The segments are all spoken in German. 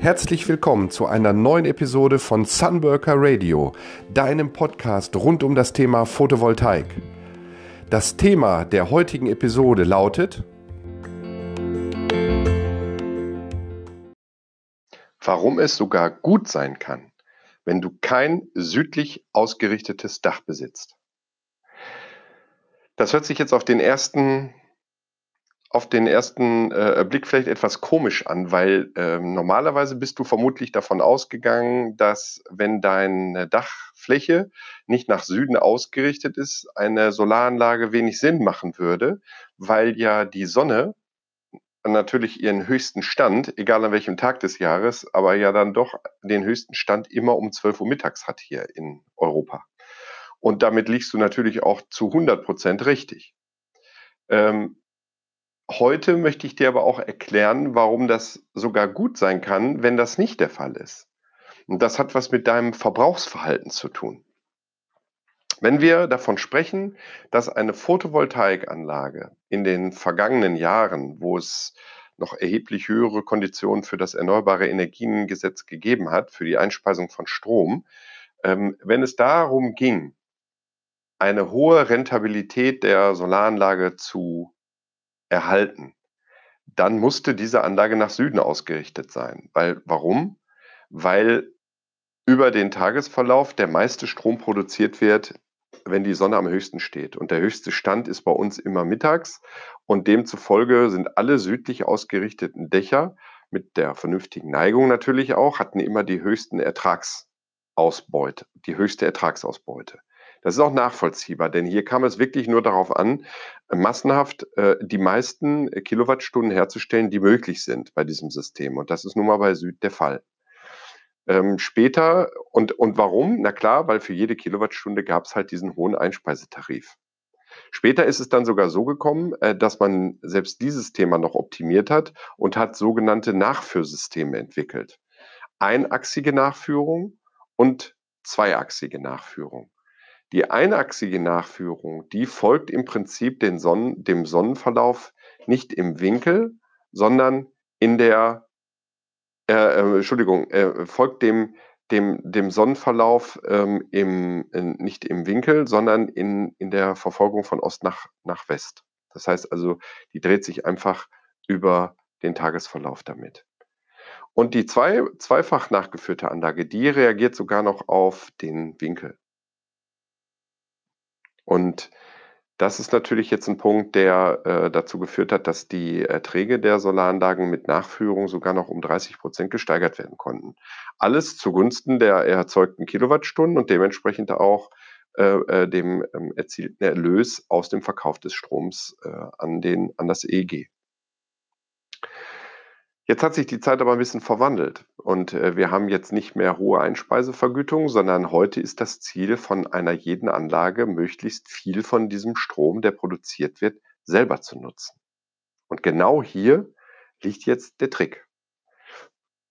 Herzlich willkommen zu einer neuen Episode von Sunworker Radio, deinem Podcast rund um das Thema Photovoltaik. Das Thema der heutigen Episode lautet Warum es sogar gut sein kann, wenn du kein südlich ausgerichtetes Dach besitzt. Das hört sich jetzt auf den ersten auf den ersten äh, Blick vielleicht etwas komisch an, weil äh, normalerweise bist du vermutlich davon ausgegangen, dass wenn deine Dachfläche nicht nach Süden ausgerichtet ist, eine Solaranlage wenig Sinn machen würde, weil ja die Sonne natürlich ihren höchsten Stand, egal an welchem Tag des Jahres, aber ja dann doch den höchsten Stand immer um 12 Uhr mittags hat hier in Europa. Und damit liegst du natürlich auch zu 100 Prozent richtig. Ähm, Heute möchte ich dir aber auch erklären, warum das sogar gut sein kann, wenn das nicht der Fall ist. Und das hat was mit deinem Verbrauchsverhalten zu tun. Wenn wir davon sprechen, dass eine Photovoltaikanlage in den vergangenen Jahren, wo es noch erheblich höhere Konditionen für das Erneuerbare Energiengesetz gegeben hat, für die Einspeisung von Strom, ähm, wenn es darum ging, eine hohe Rentabilität der Solaranlage zu erhalten, dann musste diese Anlage nach Süden ausgerichtet sein. Weil, warum? Weil über den Tagesverlauf der meiste Strom produziert wird, wenn die Sonne am höchsten steht. Und der höchste Stand ist bei uns immer mittags. Und demzufolge sind alle südlich ausgerichteten Dächer mit der vernünftigen Neigung natürlich auch, hatten immer die höchsten Ertragsausbeute, die höchste Ertragsausbeute. Das ist auch nachvollziehbar, denn hier kam es wirklich nur darauf an, massenhaft äh, die meisten Kilowattstunden herzustellen, die möglich sind bei diesem System. Und das ist nun mal bei Süd der Fall. Ähm, später, und, und warum? Na klar, weil für jede Kilowattstunde gab es halt diesen hohen Einspeisetarif. Später ist es dann sogar so gekommen, äh, dass man selbst dieses Thema noch optimiert hat und hat sogenannte Nachführsysteme entwickelt. Einachsige Nachführung und zweiachsige Nachführung. Die einachsige Nachführung, die folgt im Prinzip Sonnen, dem Sonnenverlauf nicht im Winkel, sondern in der, äh, äh, Entschuldigung, äh, folgt dem, dem, dem Sonnenverlauf ähm, im, in, nicht im Winkel, sondern in, in der Verfolgung von Ost nach, nach West. Das heißt also, die dreht sich einfach über den Tagesverlauf damit. Und die zwei, zweifach nachgeführte Anlage, die reagiert sogar noch auf den Winkel. Und das ist natürlich jetzt ein Punkt, der äh, dazu geführt hat, dass die Erträge der Solaranlagen mit Nachführung sogar noch um 30 Prozent gesteigert werden konnten. Alles zugunsten der erzeugten Kilowattstunden und dementsprechend auch äh, äh dem ähm, erzielten Erlös aus dem Verkauf des Stroms äh, an, den, an das EEG. Jetzt hat sich die Zeit aber ein bisschen verwandelt und äh, wir haben jetzt nicht mehr hohe Einspeisevergütung, sondern heute ist das Ziel von einer jeden Anlage, möglichst viel von diesem Strom, der produziert wird, selber zu nutzen. Und genau hier liegt jetzt der Trick.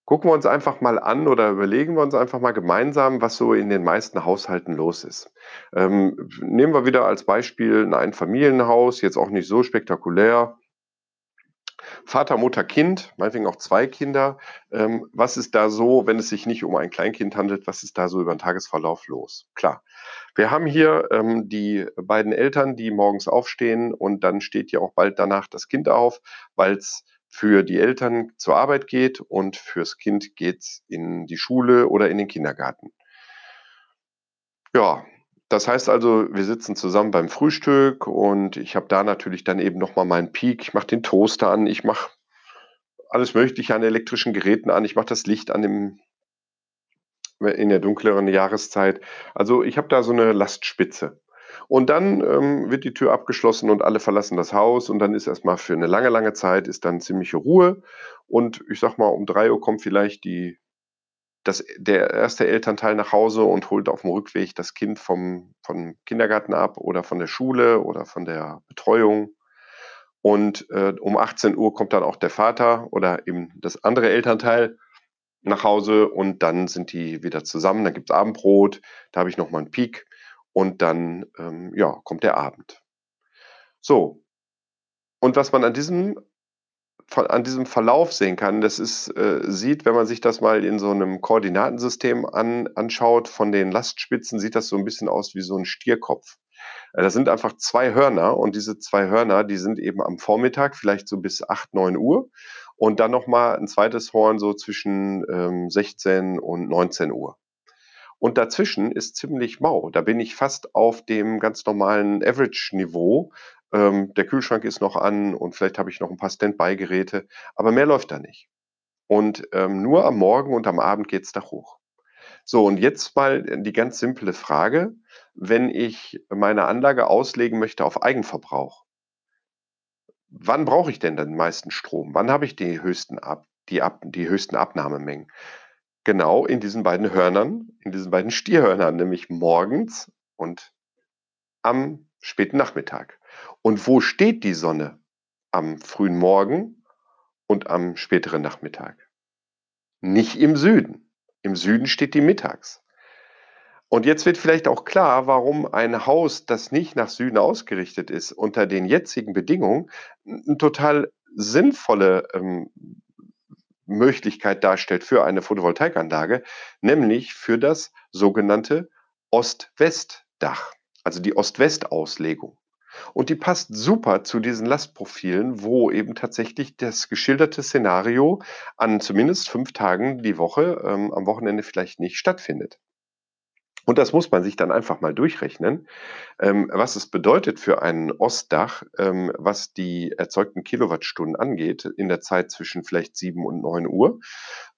Gucken wir uns einfach mal an oder überlegen wir uns einfach mal gemeinsam, was so in den meisten Haushalten los ist. Ähm, nehmen wir wieder als Beispiel ein Einfamilienhaus, jetzt auch nicht so spektakulär, Vater, Mutter, Kind, meinetwegen auch zwei Kinder. Ähm, was ist da so, wenn es sich nicht um ein Kleinkind handelt, was ist da so über den Tagesverlauf los? Klar. Wir haben hier ähm, die beiden Eltern, die morgens aufstehen und dann steht ja auch bald danach das Kind auf, weil es für die Eltern zur Arbeit geht und fürs Kind geht es in die Schule oder in den Kindergarten. Ja, das heißt also, wir sitzen zusammen beim Frühstück und ich habe da natürlich dann eben nochmal meinen Peak. Ich mache den Toaster an, ich mache alles Mögliche an elektrischen Geräten an, ich mache das Licht an im, in der dunkleren Jahreszeit. Also ich habe da so eine Lastspitze. Und dann ähm, wird die Tür abgeschlossen und alle verlassen das Haus und dann ist erstmal für eine lange, lange Zeit ist dann ziemliche Ruhe. Und ich sag mal, um drei Uhr kommt vielleicht die das, der erste Elternteil nach Hause und holt auf dem Rückweg das Kind vom, vom Kindergarten ab oder von der Schule oder von der Betreuung. Und äh, um 18 Uhr kommt dann auch der Vater oder eben das andere Elternteil nach Hause und dann sind die wieder zusammen. Dann gibt es Abendbrot, da habe ich nochmal einen Peak und dann ähm, ja, kommt der Abend. So. Und was man an diesem an diesem Verlauf sehen kann, das ist, äh, sieht, wenn man sich das mal in so einem Koordinatensystem an, anschaut, von den Lastspitzen sieht das so ein bisschen aus wie so ein Stierkopf. Äh, das sind einfach zwei Hörner und diese zwei Hörner, die sind eben am Vormittag, vielleicht so bis 8, 9 Uhr und dann nochmal ein zweites Horn so zwischen ähm, 16 und 19 Uhr. Und dazwischen ist ziemlich mau. Da bin ich fast auf dem ganz normalen Average-Niveau. Ähm, der Kühlschrank ist noch an und vielleicht habe ich noch ein paar Standby-Geräte, aber mehr läuft da nicht. Und ähm, nur am Morgen und am Abend geht's da hoch. So, und jetzt mal die ganz simple Frage. Wenn ich meine Anlage auslegen möchte auf Eigenverbrauch, wann brauche ich denn den meisten Strom? Wann habe ich die höchsten, Ab die, Ab die höchsten Abnahmemengen? Genau in diesen beiden Hörnern, in diesen beiden Stierhörnern, nämlich morgens und am späten Nachmittag. Und wo steht die Sonne? Am frühen Morgen und am späteren Nachmittag. Nicht im Süden. Im Süden steht die mittags. Und jetzt wird vielleicht auch klar, warum ein Haus, das nicht nach Süden ausgerichtet ist, unter den jetzigen Bedingungen eine total sinnvolle ähm, Möglichkeit darstellt für eine Photovoltaikanlage, nämlich für das sogenannte Ost-West-Dach, also die Ost-West-Auslegung. Und die passt super zu diesen Lastprofilen, wo eben tatsächlich das geschilderte Szenario an zumindest fünf Tagen die Woche, ähm, am Wochenende vielleicht nicht stattfindet. Und das muss man sich dann einfach mal durchrechnen, ähm, was es bedeutet für ein Ostdach, ähm, was die erzeugten Kilowattstunden angeht, in der Zeit zwischen vielleicht 7 und 9 Uhr,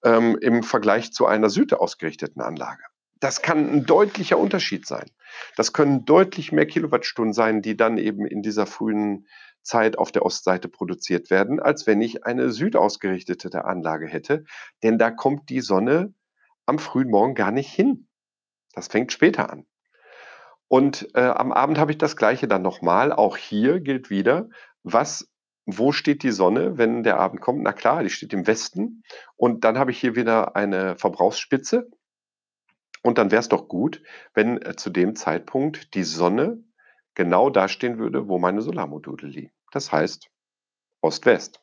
ähm, im Vergleich zu einer Süd ausgerichteten Anlage. Das kann ein deutlicher Unterschied sein. Das können deutlich mehr Kilowattstunden sein, die dann eben in dieser frühen Zeit auf der Ostseite produziert werden, als wenn ich eine südausgerichtete Anlage hätte. Denn da kommt die Sonne am frühen Morgen gar nicht hin. Das fängt später an. Und äh, am Abend habe ich das gleiche dann nochmal. Auch hier gilt wieder, was, wo steht die Sonne, wenn der Abend kommt? Na klar, die steht im Westen. Und dann habe ich hier wieder eine Verbrauchsspitze. Und dann wäre es doch gut, wenn äh, zu dem Zeitpunkt die Sonne genau da stehen würde, wo meine Solarmodule liegen. Das heißt Ost-West.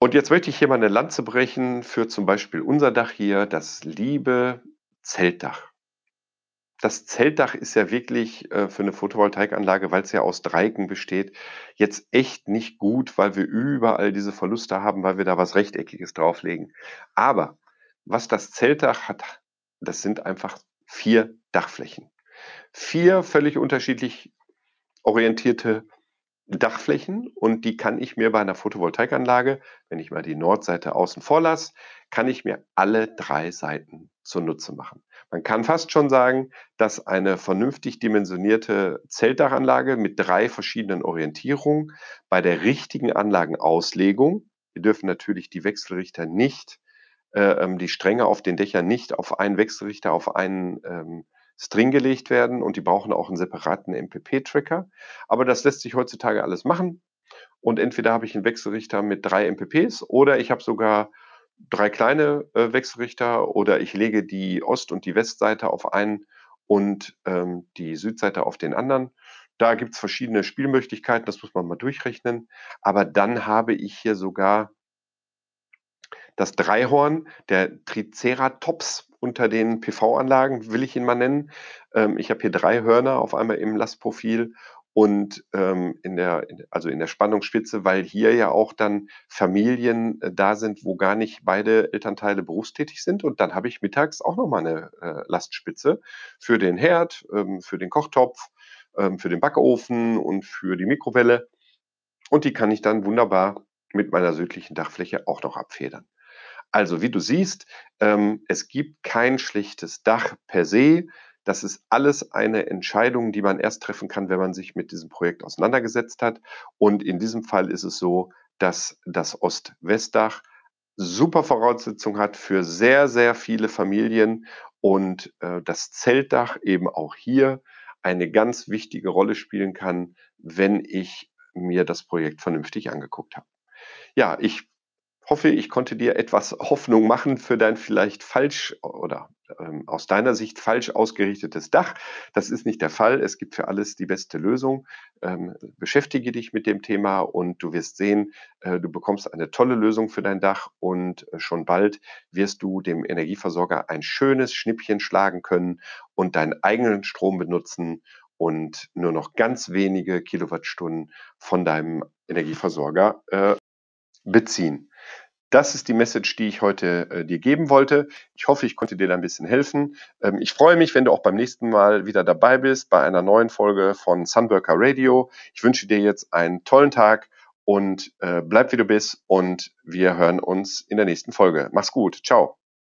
Und jetzt möchte ich hier mal eine Lanze brechen für zum Beispiel unser Dach hier, das liebe Zeltdach. Das Zeltdach ist ja wirklich äh, für eine Photovoltaikanlage, weil es ja aus Dreiecken besteht, jetzt echt nicht gut, weil wir überall diese Verluste haben, weil wir da was Rechteckiges drauflegen. Aber was das Zeltdach hat, das sind einfach vier Dachflächen. Vier völlig unterschiedlich orientierte Dachflächen und die kann ich mir bei einer Photovoltaikanlage, wenn ich mal die Nordseite außen vor lasse, kann ich mir alle drei Seiten zunutze machen. Man kann fast schon sagen, dass eine vernünftig dimensionierte Zeltdachanlage mit drei verschiedenen Orientierungen bei der richtigen Anlagenauslegung, wir dürfen natürlich die Wechselrichter nicht, äh, ähm, die Stränge auf den Dächern nicht auf einen Wechselrichter, auf einen ähm, String gelegt werden und die brauchen auch einen separaten MPP-Tracker. Aber das lässt sich heutzutage alles machen. Und entweder habe ich einen Wechselrichter mit drei MPPs oder ich habe sogar drei kleine äh, Wechselrichter oder ich lege die Ost- und die Westseite auf einen und ähm, die Südseite auf den anderen. Da gibt es verschiedene Spielmöglichkeiten, das muss man mal durchrechnen. Aber dann habe ich hier sogar das Dreihorn, der Triceratops unter den PV-Anlagen, will ich ihn mal nennen. Ähm, ich habe hier drei Hörner auf einmal im Lastprofil und ähm, in der, also in der Spannungsspitze, weil hier ja auch dann Familien äh, da sind, wo gar nicht beide Elternteile berufstätig sind. Und dann habe ich mittags auch nochmal eine äh, Lastspitze für den Herd, ähm, für den Kochtopf, ähm, für den Backofen und für die Mikrowelle. Und die kann ich dann wunderbar mit meiner südlichen Dachfläche auch noch abfedern. Also, wie du siehst, ähm, es gibt kein schlechtes Dach per se. Das ist alles eine Entscheidung, die man erst treffen kann, wenn man sich mit diesem Projekt auseinandergesetzt hat. Und in diesem Fall ist es so, dass das Ost-West-Dach super Voraussetzungen hat für sehr, sehr viele Familien und äh, das Zeltdach eben auch hier eine ganz wichtige Rolle spielen kann, wenn ich mir das Projekt vernünftig angeguckt habe. Ja, ich hoffe, ich konnte dir etwas Hoffnung machen für dein vielleicht falsch oder ähm, aus deiner Sicht falsch ausgerichtetes Dach. Das ist nicht der Fall. Es gibt für alles die beste Lösung. Ähm, beschäftige dich mit dem Thema und du wirst sehen, äh, du bekommst eine tolle Lösung für dein Dach und äh, schon bald wirst du dem Energieversorger ein schönes Schnippchen schlagen können und deinen eigenen Strom benutzen und nur noch ganz wenige Kilowattstunden von deinem Energieversorger äh, beziehen. Das ist die Message, die ich heute äh, dir geben wollte. Ich hoffe, ich konnte dir da ein bisschen helfen. Ähm, ich freue mich, wenn du auch beim nächsten Mal wieder dabei bist bei einer neuen Folge von Sunworker Radio. Ich wünsche dir jetzt einen tollen Tag und äh, bleib wie du bist und wir hören uns in der nächsten Folge. Mach's gut. Ciao.